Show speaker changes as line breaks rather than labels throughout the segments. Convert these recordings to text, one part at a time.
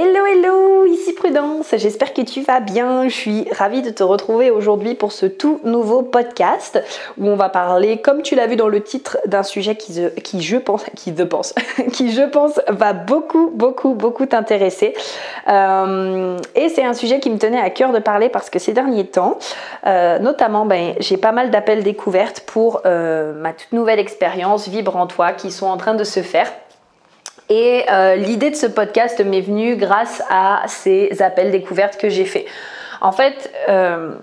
Hello hello, ici Prudence, j'espère que tu vas bien. Je suis ravie de te retrouver aujourd'hui pour ce tout nouveau podcast où on va parler, comme tu l'as vu dans le titre, d'un sujet qui, je pense, qui je pense va beaucoup, beaucoup, beaucoup t'intéresser. Euh, et c'est un sujet qui me tenait à cœur de parler parce que ces derniers temps, euh, notamment, ben, j'ai pas mal d'appels découvertes pour euh, ma toute nouvelle expérience Vibre en toi qui sont en train de se faire. Et euh, l'idée de ce podcast m'est venue grâce à ces appels découvertes que j'ai faits. En fait, euh,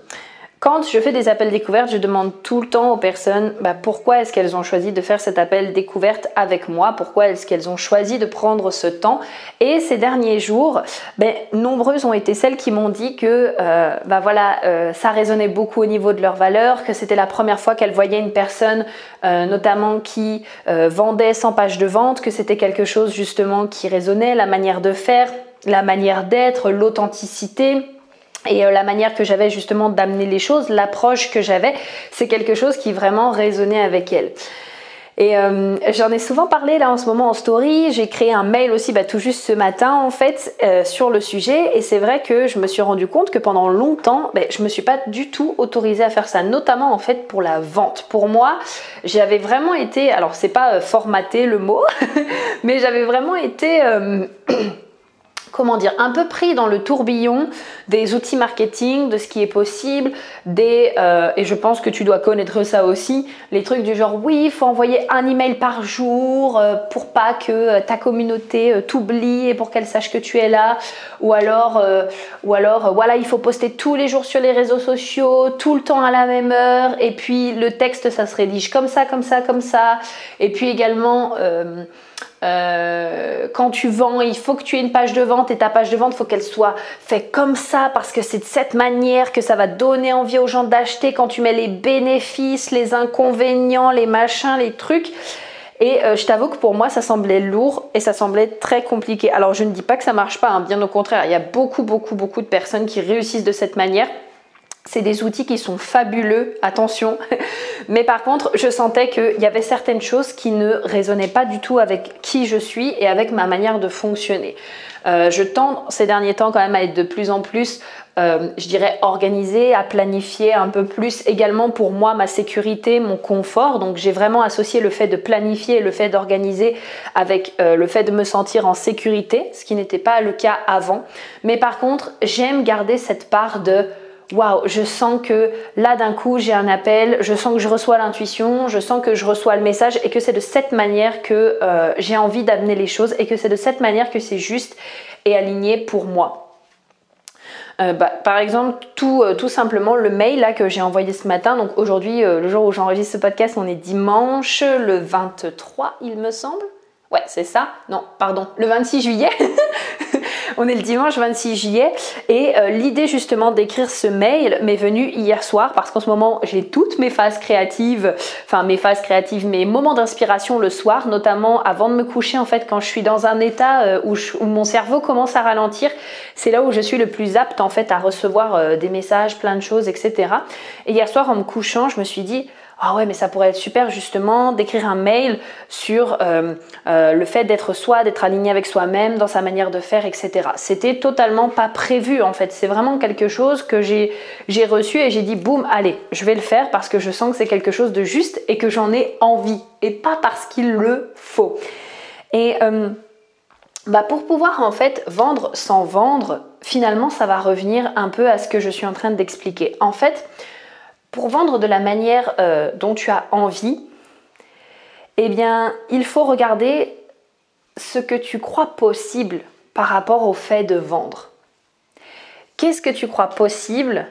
quand je fais des appels découvertes, je demande tout le temps aux personnes bah, pourquoi est-ce qu'elles ont choisi de faire cet appel découverte avec moi, pourquoi est-ce qu'elles ont choisi de prendre ce temps? Et ces derniers jours, ben, nombreuses ont été celles qui m'ont dit que euh, bah, voilà, euh, ça résonnait beaucoup au niveau de leurs valeurs, que c'était la première fois qu'elles voyaient une personne, euh, notamment qui vendait 100 pages de vente, que c'était quelque chose justement qui résonnait, la manière de faire, la manière d'être, l'authenticité et euh, la manière que j'avais justement d'amener les choses, l'approche que j'avais, c'est quelque chose qui vraiment résonnait avec elle. Et euh, j'en ai souvent parlé là en ce moment en story. J'ai créé un mail aussi bah, tout juste ce matin en fait euh, sur le sujet. Et c'est vrai que je me suis rendu compte que pendant longtemps, bah, je me suis pas du tout autorisée à faire ça, notamment en fait pour la vente. Pour moi, j'avais vraiment été, alors c'est pas formaté le mot, mais j'avais vraiment été comment dire, un peu pris dans le tourbillon des outils marketing, de ce qui est possible, des, euh, et je pense que tu dois connaître ça aussi, les trucs du genre oui, il faut envoyer un email par jour euh, pour pas que euh, ta communauté t'oublie et pour qu'elle sache que tu es là, ou alors, ou alors voilà, il faut poster tous les jours sur les réseaux sociaux, tout le temps à la même heure, et puis le texte ça se rédige comme ça, comme ça, comme ça, et puis également quand tu vends, il faut que tu aies une page de vente et ta page de vente, il faut qu'elle soit faite comme ça parce que c'est de cette manière que ça va donner envie aux gens d'acheter quand tu mets les bénéfices, les inconvénients, les machins, les trucs. Et euh, je t'avoue que pour moi, ça semblait lourd et ça semblait très compliqué. Alors, je ne dis pas que ça marche pas, hein, bien au contraire. Il y a beaucoup, beaucoup, beaucoup de personnes qui réussissent de cette manière. C'est des outils qui sont fabuleux, attention. Mais par contre, je sentais qu'il y avait certaines choses qui ne résonnaient pas du tout avec qui je suis et avec ma manière de fonctionner. Euh, je tends ces derniers temps quand même à être de plus en plus, euh, je dirais, organisée, à planifier un peu plus également pour moi ma sécurité, mon confort. Donc j'ai vraiment associé le fait de planifier le fait d'organiser avec euh, le fait de me sentir en sécurité, ce qui n'était pas le cas avant. Mais par contre, j'aime garder cette part de waouh, je sens que là d'un coup j'ai un appel, je sens que je reçois l'intuition, je sens que je reçois le message et que c'est de cette manière que euh, j'ai envie d'amener les choses et que c'est de cette manière que c'est juste et aligné pour moi. Euh, bah, par exemple, tout, euh, tout, simplement le mail là que j'ai envoyé ce matin. Donc aujourd'hui, le jour où j'enregistre ce podcast, on est dimanche, le 23, il me semble. Ouais, c'est ça. Non, pardon, le 26 juillet. On est le dimanche 26 juillet et euh, l'idée justement d'écrire ce mail m'est venue hier soir parce qu'en ce moment j'ai toutes mes phases créatives, enfin mes phases créatives, mes moments d'inspiration le soir, notamment avant de me coucher en fait quand je suis dans un état euh, où, mon cerveau commence à ralentir, c'est là où je suis le plus apte en fait à recevoir euh, des messages, plein de choses, etc. Et hier soir en me couchant, je me suis dit ah ouais, mais ça pourrait être super justement d'écrire un mail sur euh, euh, le fait d'être soi, d'être aligné avec soi-même, dans sa manière de faire, etc. C'était totalement pas prévu en fait. C'est vraiment quelque chose que j'ai reçu et j'ai dit boum, allez, je vais le faire parce que je sens que c'est quelque chose de juste et que j'en ai envie et pas parce qu'il le faut. Et euh, bah pour pouvoir en fait vendre sans vendre, finalement ça va revenir un peu à ce que je suis en train d'expliquer. En fait, pour vendre de la manière euh, dont tu as envie, eh bien, il faut regarder ce que tu crois possible par rapport au fait de vendre. Qu'est-ce que tu crois possible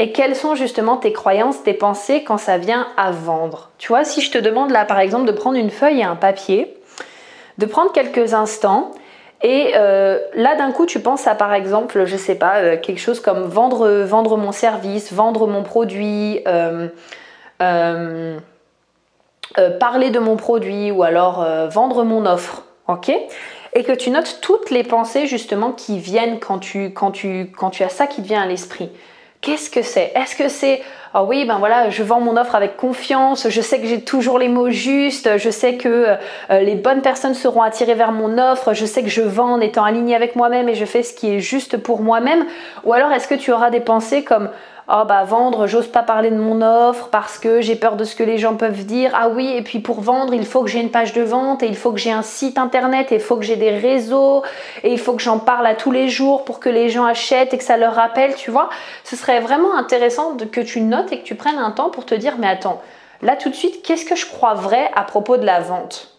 et quelles sont justement tes croyances, tes pensées quand ça vient à vendre? Tu vois, si je te demande là par exemple de prendre une feuille et un papier, de prendre quelques instants et euh, là, d'un coup, tu penses à, par exemple, je sais pas, euh, quelque chose comme vendre, vendre mon service, vendre mon produit, euh, parler de mon produit ou alors vendre mon offre, ok? Et que tu notes toutes les pensées justement qui viennent quand tu, quand tu, quand tu as ça qui te vient à l'esprit. Qu'est-ce que c'est? Est-ce que c'est ah oui, ben voilà, je vends mon offre avec confiance, je sais que j'ai toujours les mots justes, je sais que euh, les bonnes personnes seront attirées vers mon offre, je sais que je vends en étant aligné avec moi-même et je fais ce qui est juste pour moi-même? Ou alors est-ce que tu auras des pensées comme oh bah vendre, j'ose pas parler de mon offre parce que j'ai peur de ce que les gens peuvent dire. Ah oui, et puis pour vendre, il faut que j'ai une page de vente et il faut que j'ai un site internet et il faut que j'ai des réseaux et il faut que j'en parle à tous les jours pour que les gens achètent et que ça leur rappelle, tu vois. Ce serait vraiment intéressant que tu notes et que tu prennes un temps pour te dire mais attends, là tout de suite, qu'est-ce que je crois vrai à propos de la vente?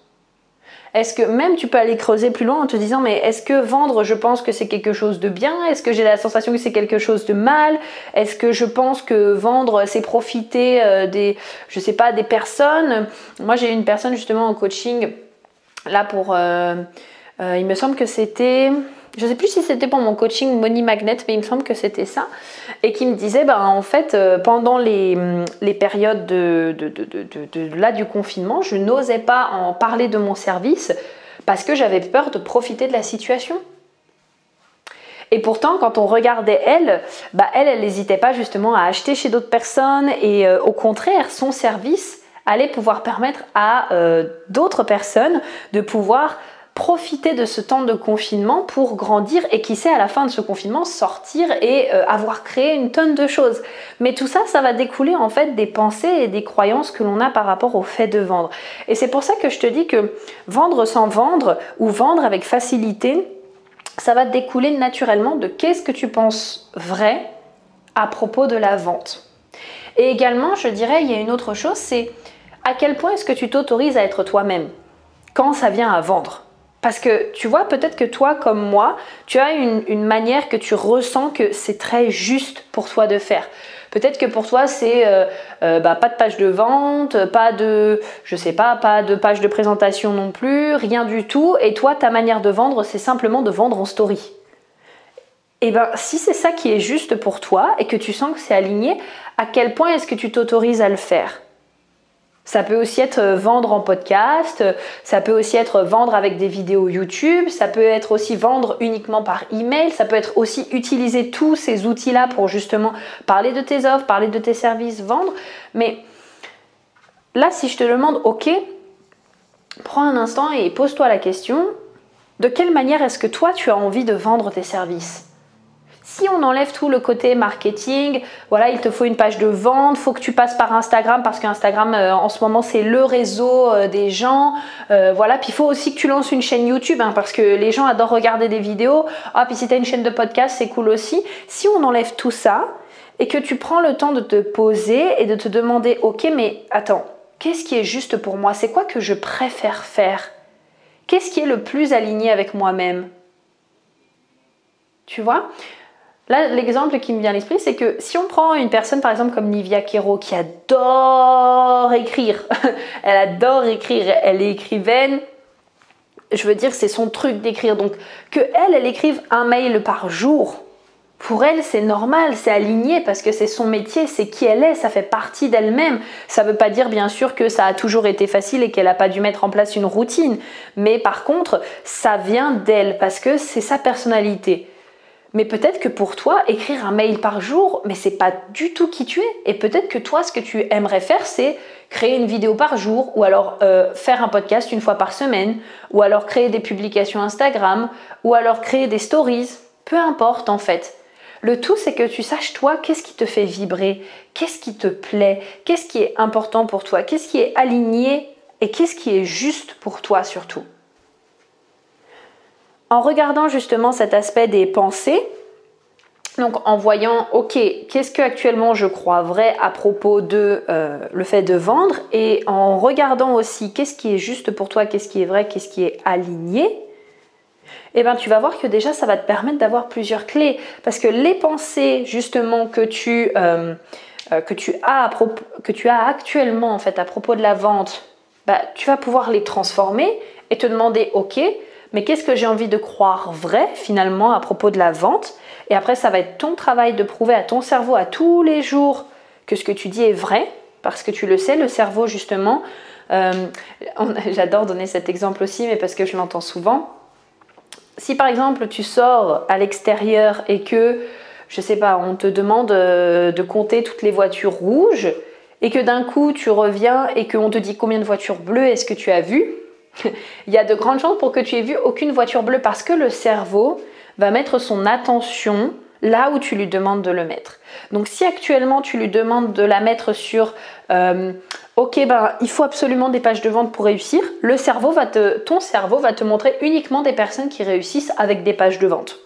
Est-ce que même tu peux aller creuser plus loin en te disant mais est-ce que vendre je pense que c'est quelque chose de bien? Est-ce que j'ai la sensation que c'est quelque chose de mal? Est-ce que je pense que vendre c'est profiter euh, des je sais pas des personnes? Moi j'ai une personne justement en coaching là pour euh, euh, il me semble que c'était je ne sais plus si c'était pour mon coaching Money Magnet, mais il me semble que c'était ça, et qui me disait, ben, en fait, euh, pendant les, les périodes de, du confinement, je n'osais pas en parler de mon service parce que j'avais peur de profiter de la situation. Et pourtant, quand on regardait elle, bah elle, elle n'hésitait pas justement à acheter chez d'autres personnes et euh, au contraire, son service allait pouvoir permettre à euh, d'autres personnes de pouvoir profiter de ce temps de confinement pour grandir et qui sait à la fin de ce confinement sortir et euh, avoir créé une tonne de choses. Mais tout ça, ça va découler en fait des pensées et des croyances que l'on a par rapport au fait de vendre. Et c'est pour ça que je te dis que vendre sans vendre ou vendre avec facilité, ça va découler naturellement de qu'est-ce que tu penses vrai à propos de la vente. Et également, je dirais, il y a une autre chose, c'est à quel point est-ce que tu t'autorises à être toi-même? Quand ça vient à vendre? Parce que tu vois, peut-être que toi, comme moi, tu as une, manière que tu ressens que c'est très juste pour toi de faire. Peut-être que pour toi, c'est euh, euh, bah, pas de page de vente, pas de, je sais pas, pas de page de présentation non plus, rien du tout. Et toi, ta manière de vendre, c'est simplement de vendre en story. Et eh bien, si c'est ça qui est juste pour toi et que tu sens que c'est aligné, à quel point est-ce que tu t'autorises à le faire? Ça peut aussi être euh, vendre en podcast, ça peut aussi être vendre avec des vidéos YouTube, ça peut être aussi vendre uniquement par email, ça peut être aussi utiliser tous ces outils-là pour justement parler de tes offres, parler de tes services, vendre. Mais là, si je te demande, ok, prends un instant et pose-toi la question, de quelle manière est-ce que toi tu as envie de vendre tes services? Si on enlève tout le côté marketing, voilà, il te faut une page de vente, faut que tu passes par Instagram parce qu'Instagram euh, en ce moment c'est le réseau euh, des gens, euh, voilà. Puis il faut aussi que tu lances une chaîne YouTube hein, parce que les gens adorent regarder des vidéos. Ah, puis si tu as une chaîne de podcast, c'est cool aussi. Si on enlève tout ça et que tu prends le temps de te poser et de te demander, ok, mais attends, qu'est-ce qui est juste pour moi? C'est quoi que je préfère faire? Qu'est-ce qui est le plus aligné avec moi-même? Tu vois? Là, l'exemple qui me vient à l'esprit, c'est que si on prend une personne par exemple comme Nivia Kero qui adore écrire, elle adore écrire, elle est écrivaine, je veux dire, c'est son truc d'écrire. Donc, que elle, elle écrive un mail par jour, pour elle, c'est normal, c'est aligné parce que c'est son métier, c'est qui elle est, ça fait partie d'elle-même. Ça ne veut pas dire bien sûr que ça a toujours été facile et qu'elle n'a pas dû mettre en place une routine, mais par contre, ça vient d'elle parce que c'est sa personnalité. Mais peut-être que pour toi, écrire un mail par jour, mais c'est pas du tout qui tu es. Et peut-être que toi, ce que tu aimerais faire, c'est créer une vidéo par jour, ou alors euh, faire un podcast une fois par semaine, ou alors créer des publications Instagram, ou alors créer des stories. Peu importe en fait. Le tout, c'est que tu saches toi, qu'est-ce qui te fait vibrer, qu'est-ce qui te plaît, qu'est-ce qui est important pour toi, qu'est-ce qui est aligné et qu'est-ce qui est juste pour toi surtout en regardant justement cet aspect des pensées, donc en voyant, ok, qu'est-ce que actuellement je crois vrai à propos de euh, le fait de vendre, et en regardant aussi qu'est-ce qui est juste pour toi, qu'est-ce qui est vrai, qu'est-ce qui est aligné, eh ben tu vas voir que déjà ça va te permettre d'avoir plusieurs clés, parce que les pensées justement que tu euh, euh, as que tu as actuellement en fait à propos de la vente, bah, tu vas pouvoir les transformer et te demander, ok, mais qu'est-ce que j'ai envie de croire vrai finalement à propos de la vente? Et après, ça va être ton travail de prouver à ton cerveau à tous les jours que ce que tu dis est vrai, parce que tu le sais, le cerveau justement, euh, j'adore donner cet exemple aussi, mais parce que je l'entends souvent. Si par exemple tu sors à l'extérieur et que je sais pas, on te demande de compter toutes les voitures rouges et que d'un coup tu reviens et qu'on te dit combien de voitures bleues est-ce que tu as vu, il y a de grandes chances pour que tu aies vu aucune voiture bleue parce que le cerveau va mettre son attention là où tu lui demandes de le mettre. Donc si actuellement tu lui demandes de la mettre sur euh, ok ben il faut absolument des pages de vente pour réussir, le cerveau va ton cerveau va te montrer uniquement des personnes qui réussissent avec des pages de vente.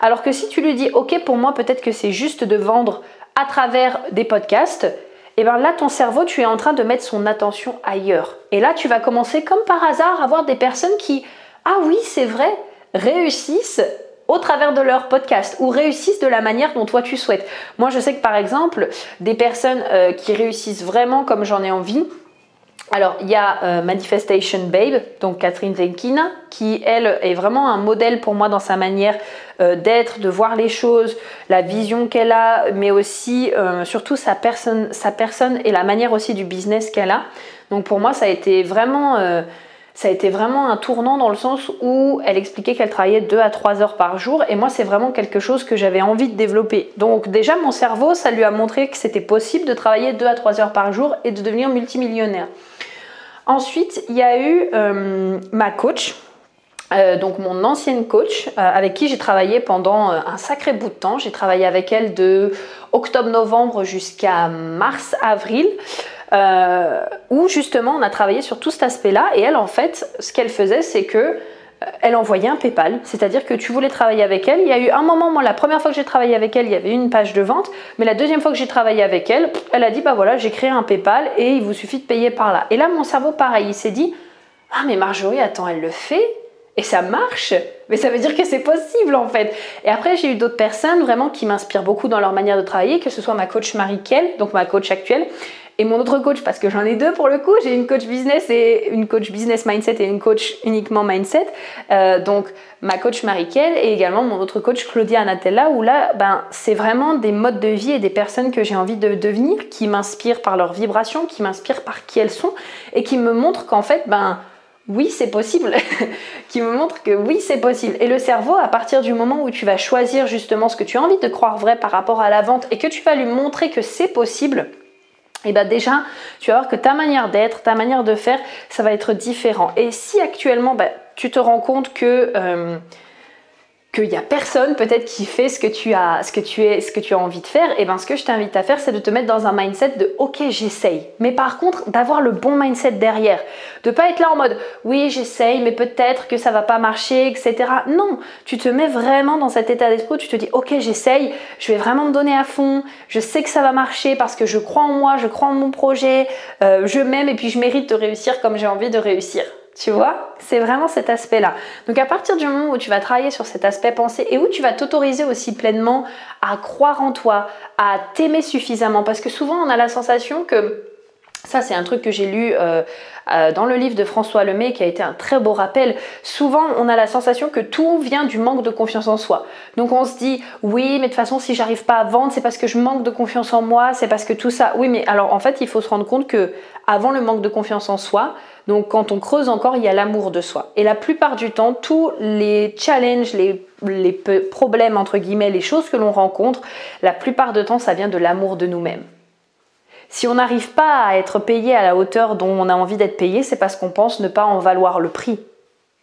Alors que si tu lui dis ok pour moi peut-être que c'est juste de vendre à travers des podcasts, et bien là, ton cerveau, tu es en train de mettre son attention ailleurs. Et là, tu vas commencer comme par hasard à voir des personnes qui, ah oui, c'est vrai, réussissent au travers de leur podcast ou réussissent de la manière dont toi tu souhaites. Moi, je sais que par exemple, des personnes euh, qui réussissent vraiment comme j'en ai envie, alors, il y a euh, Manifestation Babe, donc Catherine Zenkina, qui, elle, est vraiment un modèle pour moi dans sa manière euh, d'être, de voir les choses, la vision qu'elle a, mais aussi, euh, surtout, sa personne, sa personne et la manière aussi du business qu'elle a. Donc, pour moi, ça a été vraiment... ça a été vraiment un tournant dans le sens où elle expliquait qu'elle travaillait 2 à 3 heures par jour et moi c'est vraiment quelque chose que j'avais envie de développer. Donc déjà mon cerveau ça lui a montré que c'était possible de travailler 2 à 3 heures par jour et de devenir multimillionnaire. Ensuite, il y a eu euh, ma coach, euh, donc mon ancienne coach, euh, avec qui j'ai travaillé pendant un sacré bout de temps. J'ai travaillé avec elle de octobre-novembre jusqu'à mars-avril. Où justement on a travaillé sur tout cet aspect-là et elle en fait ce qu'elle faisait c'est que elle envoyait un PayPal, c'est-à-dire que tu voulais travailler avec elle. Il y a eu un moment, moi, la première fois que j'ai travaillé avec elle, il y avait une page de vente, mais la deuxième fois que j'ai travaillé avec elle, elle a dit bah voilà, j'ai créé un PayPal et il vous suffit de payer par là. Et là, mon cerveau, pareil, il s'est dit ah mais Marjorie, attends, elle le fait? Et ça marche. Mais ça veut dire que c'est possible en fait. Et après, j'ai eu d'autres personnes vraiment qui m'inspirent beaucoup dans leur manière de travailler, que ce soit ma coach Marie Kell, donc ma coach actuelle, et mon autre coach, parce que j'en ai deux pour le coup, j'ai une coach business et une coach business mindset et une coach uniquement mindset. Euh, donc ma coach Marikel et également mon autre coach Claudia Anatella, où là, ben, c'est vraiment des modes de vie et des personnes que j'ai envie de devenir, qui m'inspirent par leur vibration, qui m'inspirent par qui elles sont et qui me montrent qu'en fait, ben, oui, c'est possible, qui me montre que oui, c'est possible. Et le cerveau, à partir du moment où tu vas choisir justement ce que tu as envie de croire vrai par rapport à la vente et que tu vas lui montrer que c'est possible, et bien déjà, tu vas voir que ta manière d'être, ta manière de faire, ça va être différent. Et si actuellement, bah, tu te rends compte que... Euh, qu'il n'y a personne peut-être qui fait ce que tu as, ce que tu es, ce que tu as envie de faire, et ben ce que je t'invite à faire, c'est de te mettre dans un mindset de ok j'essaye, mais par contre d'avoir le bon mindset derrière, de pas être là en mode oui j'essaye, mais peut-être que ça va pas marcher, etc. Non, tu te mets vraiment dans cet état d'esprit, où tu te dis ok j'essaye, je vais vraiment me donner à fond, je sais que ça va marcher parce que je crois en moi, je crois en mon projet, euh, je m'aime et puis je mérite de réussir comme j'ai envie de réussir. Tu vois, c'est vraiment cet aspect-là. Donc à partir du moment où tu vas travailler sur cet aspect pensée et où tu vas t'autoriser aussi pleinement à croire en toi, à t'aimer suffisamment, parce que souvent on a la sensation que ça, c'est un truc que j'ai lu euh, euh, dans le livre de François Lemay qui a été un très beau rappel. Souvent, on a la sensation que tout vient du manque de confiance en soi. Donc, on se dit, oui, mais de toute façon, si j'arrive pas à vendre, c'est parce que je manque de confiance en moi, c'est parce que tout ça. Oui, mais alors, en fait, il faut se rendre compte que avant le manque de confiance en soi, donc quand on creuse encore, il y a l'amour de soi. Et la plupart du temps, tous les challenges, les, les problèmes, entre guillemets, les choses que l'on rencontre, la plupart du temps, ça vient de l'amour de nous-mêmes. Si on n'arrive pas à être payé à la hauteur dont on a envie d'être payé, c'est parce qu'on pense ne pas en valoir le prix.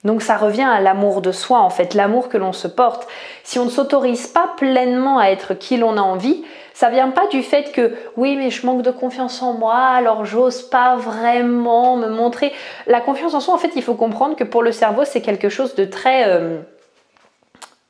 Donc ça revient à l'amour de soi, en fait, l'amour que l'on se porte. Si on ne s'autorise pas pleinement à être qui l'on a envie, ça vient pas du fait que oui, mais je manque de confiance en moi, alors j'ose pas vraiment me montrer. La confiance en soi, en fait, il faut comprendre que pour le cerveau, c'est quelque chose de très euh,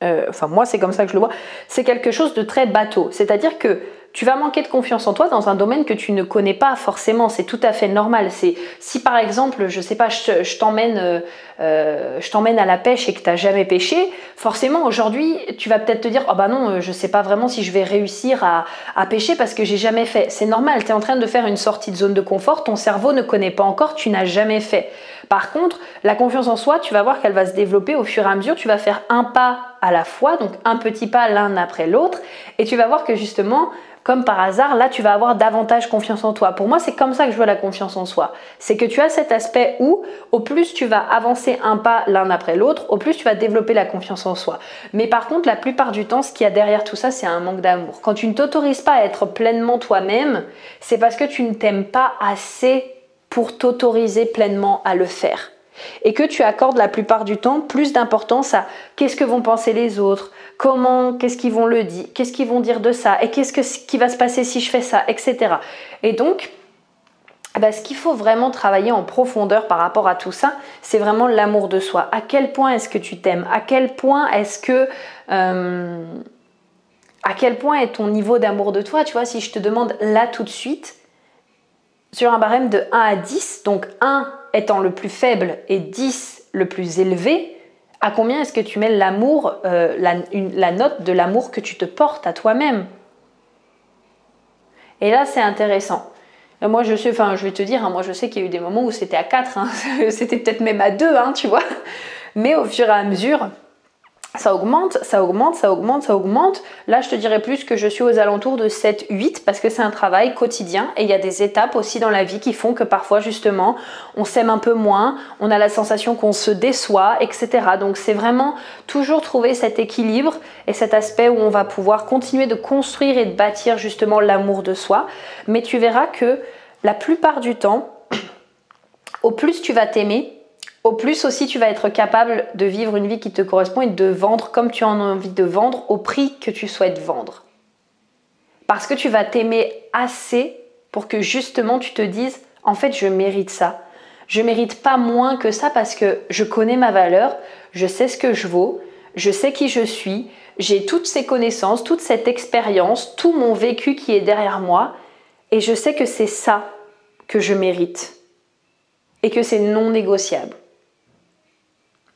euh, enfin moi c'est comme ça que je le vois, c'est quelque chose de très bateau. C'est-à-dire que tu vas manquer de confiance en toi dans un domaine que tu ne connais pas forcément. C'est tout à fait normal. C'est si par exemple, je sais pas, je, t'emmène, euh, euh, je t'emmène à la pêche et que tu n'as jamais pêché, forcément aujourd'hui, tu vas peut-être te dire, oh bah non, euh, je sais pas vraiment si je vais réussir à, à pêcher parce que j'ai jamais fait. C'est normal. Tu es en train de faire une sortie de zone de confort. Ton cerveau ne connaît pas encore. Tu n'as jamais fait. Par contre, la confiance en soi, tu vas voir qu'elle va se développer au fur et à mesure. Tu vas faire un pas à la fois, donc un petit pas l'un après l'autre, et tu vas voir que justement comme par hasard, là tu vas avoir davantage confiance en toi. Pour moi, c'est comme ça que je vois la confiance en soi. C'est que tu as cet aspect où, au plus tu vas avancer un pas l'un après l'autre, au plus tu vas développer la confiance en soi. Mais par contre, la plupart du temps, ce qu'il y a derrière tout ça, c'est un manque d'amour. Quand tu ne t'autorises pas à être pleinement toi-même, c'est parce que tu ne t'aimes pas assez pour t'autoriser pleinement à le faire et que tu accordes la plupart du temps plus d'importance à qu'est-ce que vont penser les autres, comment, qu'est-ce qu'ils vont le dire, qu'est-ce qu'ils vont dire de ça, et qu'est-ce qui va se passer si je fais ça, etc. Et donc, ben, ce qu'il faut vraiment travailler en profondeur par rapport à tout ça, c'est vraiment l'amour de soi. À quel point est-ce que tu t'aimes? À quel point est-ce que... Euh, à quel point est ton niveau d'amour de toi? Tu vois, si je te demande là tout de suite, sur un barème de 1 à 10, donc 1 étant le plus faible et 10 le plus élevé, à combien est-ce que tu mets l'amour, euh, la, note de l'amour que tu te portes à toi-même? Et là, c'est intéressant. moi, je sais, enfin, je vais te dire, hein, moi, je sais qu'il y a eu des moments où c'était à 4, hein. c'était peut-être même à 2, hein, tu vois. Mais au fur et à mesure, ça augmente, ça augmente, ça augmente, ça augmente. Là, je te dirais plus que je suis aux alentours de 7, 8 parce que c'est un travail quotidien et il y a des étapes aussi dans la vie qui font que parfois, justement, on s'aime un peu moins, on a la sensation qu'on se déçoit, etc. Donc, c'est vraiment toujours trouver cet équilibre et cet aspect où on va pouvoir continuer de construire et de bâtir justement l'amour de soi. Mais tu verras que la plupart du temps, au plus tu vas t'aimer, au plus aussi tu vas être capable de vivre une vie qui te correspond et de vendre comme tu en as envie de vendre au prix que tu souhaites vendre. Parce que tu vas t'aimer assez pour que justement tu te dises en fait je mérite ça. Je mérite pas moins que ça parce que je connais ma valeur, je sais ce que je vaux, je sais qui je suis, j'ai toutes ces connaissances, toute cette expérience, tout mon vécu qui est derrière moi et je sais que c'est ça que je mérite et que c'est non négociable.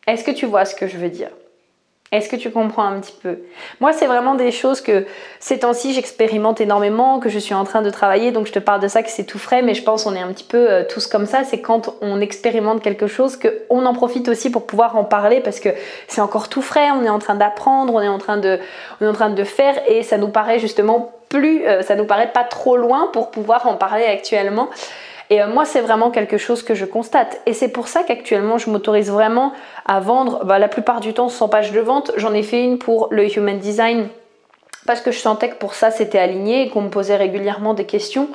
Est-ce que tu vois ce que je veux dire? Est-ce que tu comprends un petit peu? Moi, c'est vraiment des choses que ces temps-ci, j'expérimente énormément, que je suis en train de travailler, donc je te parle de ça, que c'est tout frais, mais je pense qu'on est un petit peu euh, tous comme ça. C'est quand on expérimente quelque chose qu'on en profite aussi pour pouvoir en parler parce que c'est encore tout frais, on est en train d'apprendre, on est en train de, faire et ça nous paraît justement plus, euh, ça nous paraît pas trop loin pour pouvoir en parler actuellement. Et euh, moi, c'est vraiment quelque chose que je constate. Et c'est pour ça qu'actuellement, je m'autorise vraiment à vendre bah, la plupart du temps 100 pages de vente. J'en ai fait une pour le Human Design parce que je sentais que pour ça, c'était aligné et qu'on me posait régulièrement des questions.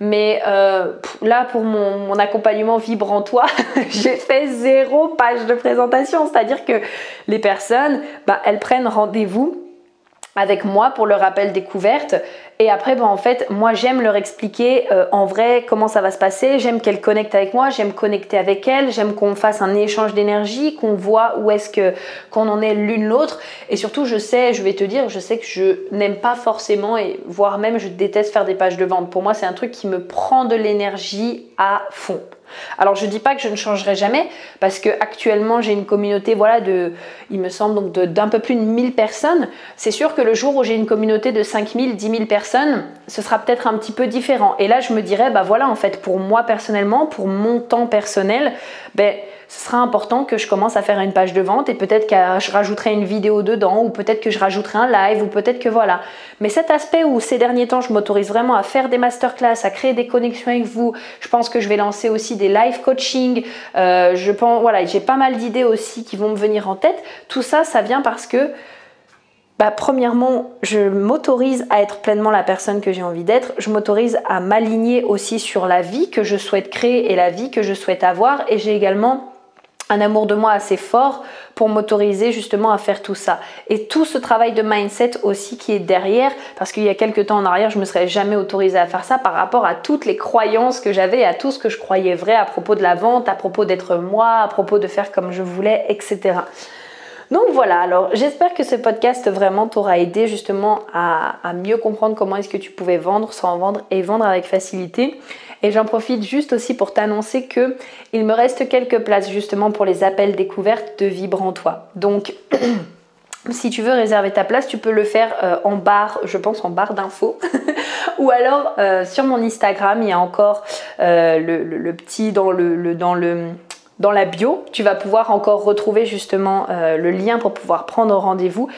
Mais euh, là, pour mon, accompagnement Vibre toi, j'ai fait zéro page de présentation. C'est-à-dire que les personnes, bah, elles prennent rendez-vous avec moi pour le rappel découverte. Et après, ben, en fait, moi j'aime leur expliquer euh, en vrai comment ça va se passer. J'aime qu'elles connectent avec moi, j'aime connecter avec elles, j'aime qu'on fasse un échange d'énergie, qu'on voit où est-ce que qu'on en est l'une l'autre. Et surtout, je sais, je vais te dire, je sais que je n'aime pas forcément et voire même je déteste faire des pages de vente. Pour moi, c'est un truc qui me prend de l'énergie à fond. Alors je dis pas que je ne changerai jamais parce que actuellement j'ai une communauté voilà de il me semble donc d'un peu plus de 1000 personnes. C'est sûr que le jour où j'ai une communauté de 5000, 10 000 personnes, ce sera peut-être un petit peu différent. Et là je me dirais bah voilà en fait pour moi personnellement, pour mon temps personnel, ben ce sera important que je commence à faire une page de vente et peut-être que je rajouterai une vidéo dedans ou peut-être que je rajouterai un live ou peut-être que voilà. Mais cet aspect où ces derniers temps je m'autorise vraiment à faire des masterclass, à créer des connexions avec vous, je pense que je vais lancer aussi des live coaching. Euh, je pense voilà, j'ai pas mal d'idées aussi qui vont me venir en tête. Tout ça, ça vient parce que bah, premièrement, je m'autorise à être pleinement la personne que j'ai envie d'être. Je m'autorise à m'aligner aussi sur la vie que je souhaite créer et la vie que je souhaite avoir. Et j'ai également un amour de moi assez fort pour m'autoriser justement à faire tout ça. Et tout ce travail de mindset aussi qui est derrière, parce qu'il y a quelques temps en arrière, je me serais jamais autorisée à faire ça par rapport à toutes les croyances que j'avais, à tout ce que je croyais vrai à propos de la vente, à propos d'être moi, à propos de faire comme je voulais, etc. Donc voilà, alors j'espère que ce podcast vraiment t'aura aidé justement à, à, mieux comprendre comment est-ce que tu pouvais vendre sans vendre et vendre avec facilité. Et j'en profite juste aussi pour t'annoncer que il me reste quelques places justement pour les appels découvertes de Vibre toi. Donc si tu veux réserver ta place, tu peux le faire euh, en barre, je pense en barre d'infos. Ou alors euh, sur mon Instagram, il y a encore euh, le, petit dans le, dans le dans la bio, tu vas pouvoir encore retrouver justement le lien pour pouvoir prendre rendez-vous.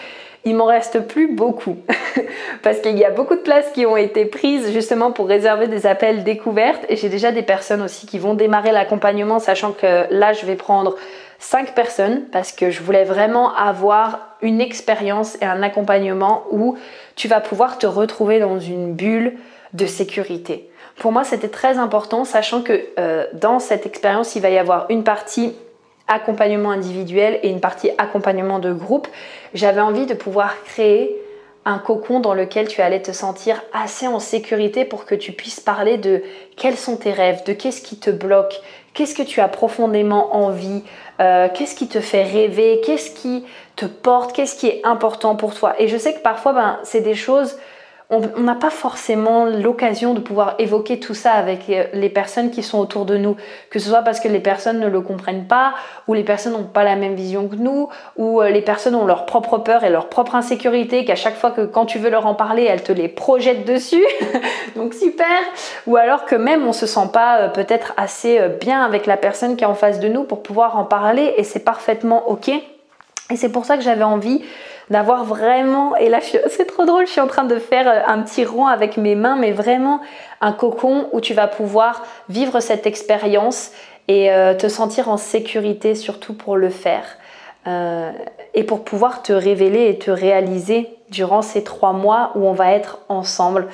Il m'en reste plus beaucoup parce qu'il y a beaucoup de places qui ont été prises justement pour réserver des appels découvertes et j'ai déjà des personnes aussi qui vont démarrer l'accompagnement sachant que là je vais prendre 5 personnes parce que je voulais vraiment avoir une expérience et un accompagnement où tu vas pouvoir te retrouver dans une bulle de sécurité. Pour moi, c'était très important, sachant que euh, dans cette expérience, il va y avoir une partie accompagnement individuel et une partie accompagnement de groupe. J'avais envie de pouvoir créer un cocon dans lequel tu allais te sentir assez en sécurité pour que tu puisses parler de quels sont tes rêves, de qu'est-ce qui te bloque, qu'est-ce que tu as profondément envie, euh, qu'est-ce qui te fait rêver, qu'est-ce qui te porte, qu'est-ce qui est important pour toi. Et je sais que parfois, ben, c'est des choses on n'a pas forcément l'occasion de pouvoir évoquer tout ça avec euh, les personnes qui sont autour de nous, que ce soit parce que les personnes ne le comprennent pas, ou les personnes n'ont pas la même vision que nous, ou euh, les personnes ont leur propre peur et leur propre insécurité, qu'à chaque fois que quand tu veux leur en parler, elles te les projettent dessus. Donc super. Ou alors que même on se sent pas euh, peut-être assez bien avec la personne qui est en face de nous pour pouvoir en parler, et c'est parfaitement ok. Et c'est pour ça que j'avais envie d'avoir vraiment, et là c'est trop drôle, je suis en train de faire euh, un petit rond avec mes mains, mais vraiment un cocon où tu vas pouvoir vivre cette expérience et euh, te sentir en sécurité surtout pour le faire. Euh, et pour pouvoir te révéler et te réaliser durant ces trois mois où on va être ensemble.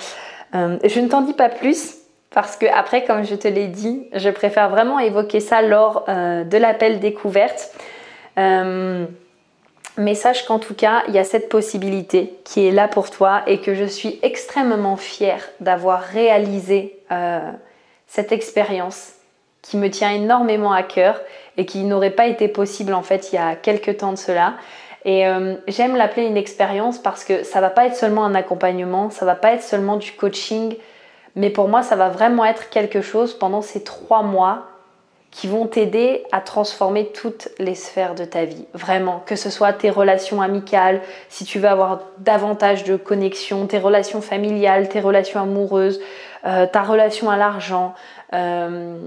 je ne t'en dis pas plus parce que après, comme je te l'ai dit, je préfère vraiment évoquer ça lors de l'appel découverte. Mais sache qu'en tout cas, il y a cette possibilité qui est là pour toi et que je suis extrêmement fière d'avoir réalisé euh, cette expérience qui me tient énormément à cœur et qui n'aurait pas été possible en fait il y a quelques temps de cela. Et euh, j'aime l'appeler une expérience parce que ça va pas être seulement un accompagnement, ça va pas être seulement du coaching, mais pour moi ça va vraiment être quelque chose pendant ces trois mois qui vont t'aider à transformer toutes les sphères de ta vie. Vraiment, que ce soit tes relations amicales, si tu veux avoir davantage de connexion, tes relations familiales, tes relations amoureuses, euh, ta relation à l'argent, euh,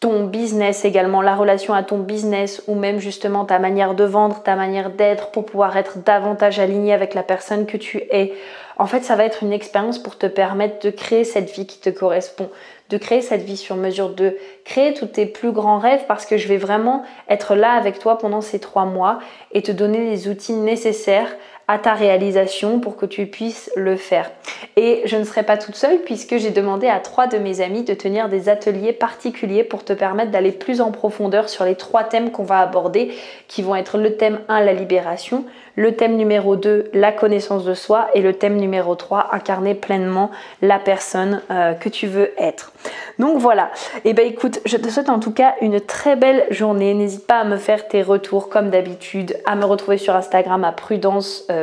ton business également, la relation à ton business ou même justement ta manière de vendre, ta manière d'être pour pouvoir être davantage aligné avec la personne que tu es. En fait, ça va être une expérience pour te permettre de créer cette vie qui te correspond, de créer cette vie sur mesure, de créer tous tes plus grands rêves parce que je vais vraiment être là avec toi pendant ces trois mois et te donner les outils nécessaires à ta réalisation pour que tu puisses le faire. Et je ne serai pas toute seule puisque j'ai demandé à trois de mes amis de tenir des ateliers particuliers pour te permettre d'aller plus en profondeur sur les trois thèmes qu'on va aborder qui vont être le thème 1, la libération, le thème numéro 2, la connaissance de soi et le thème numéro 3, incarner pleinement la personne euh, que tu veux être. Donc voilà, et eh ben écoute, je te souhaite en tout cas une très belle journée. N'hésite pas à me faire tes retours comme d'habitude, à me retrouver sur Instagram à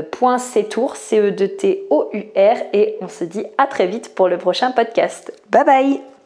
prudence.ctour, C-E-D-T-O-U-R et on se dit à très vite pour le prochain podcast. Bye bye